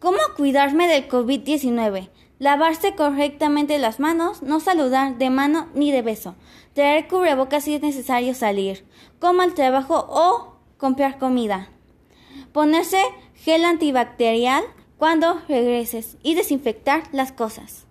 ¿Cómo cuidarme del COVID-19? Lavarse correctamente las manos, no saludar de mano ni de beso, traer cubrebocas si es necesario salir, coma al trabajo o comprar comida, ponerse gel antibacterial cuando regreses y desinfectar las cosas.